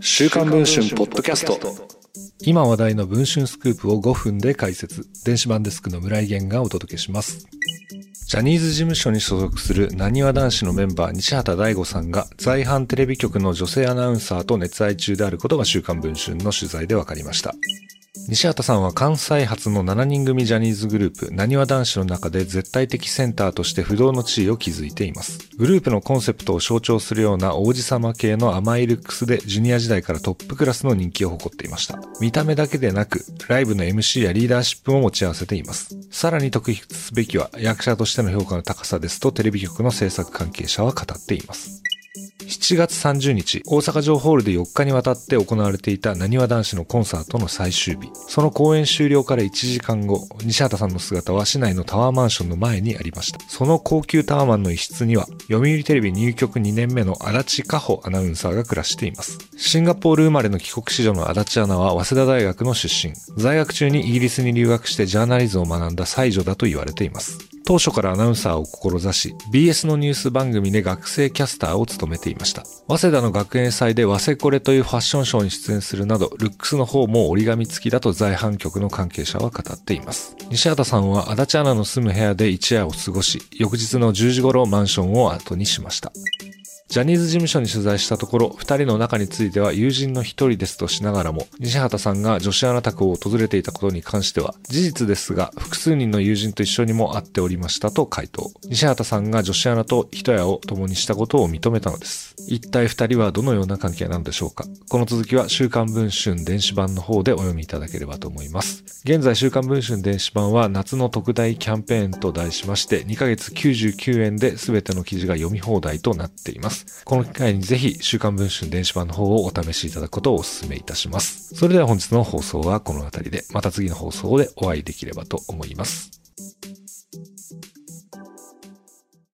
週刊文春ポッドキャスト。今話題の文春スクープを5分で解説。電子版デスクの村井源がお届けします。ジャニーズ事務所に所属するなにわ男子のメンバー西畑大吾さんが在阪テレビ局の女性アナウンサーと熱愛中であることが週刊文春の取材で分かりました。西畑さんは関西初の7人組ジャニーズグループ、なにわ男子の中で絶対的センターとして不動の地位を築いています。グループのコンセプトを象徴するような王子様系の甘いルックスでジュニア時代からトップクラスの人気を誇っていました。見た目だけでなく、ライブの MC やリーダーシップも持ち合わせています。さらに特筆すべきは役者としての評価の高さですとテレビ局の制作関係者は語っています。7月30日、大阪城ホールで4日にわたって行われていたなにわ男子のコンサートの最終日。その公演終了から1時間後、西畑さんの姿は市内のタワーマンションの前にありました。その高級タワーマンの一室には、読売テレビ入局2年目の足立加穂アナウンサーが暮らしています。シンガポール生まれの帰国子女の足立アナは早稲田大学の出身。在学中にイギリスに留学してジャーナリズムを学んだ才女だと言われています。当初からアナウンサーを志し、BS のニュース番組で学生キャスターを務めていました。早稲田の学園祭で和セコレというファッションショーに出演するなど、ルックスの方も折り紙付きだと在阪局の関係者は語っています。西畑さんは足立アナの住む部屋で一夜を過ごし、翌日の10時頃マンションを後にしました。ジャニーズ事務所に取材したところ、二人の中については友人の一人ですとしながらも、西畑さんが女子アナ宅を訪れていたことに関しては、事実ですが、複数人の友人と一緒にも会っておりましたと回答。西畑さんが女子アナと一夜を共にしたことを認めたのです。一体二人はどのような関係なのでしょうかこの続きは週刊文春電子版の方でお読みいただければと思います。現在週刊文春電子版は夏の特大キャンペーンと題しまして、2ヶ月99円で全ての記事が読み放題となっています。。この機会にぜひ週刊文春電子版の方をお試しいただくことをお勧めいたします。それでは本日の放送はこの辺りで、また次の放送でお会いできればと思います。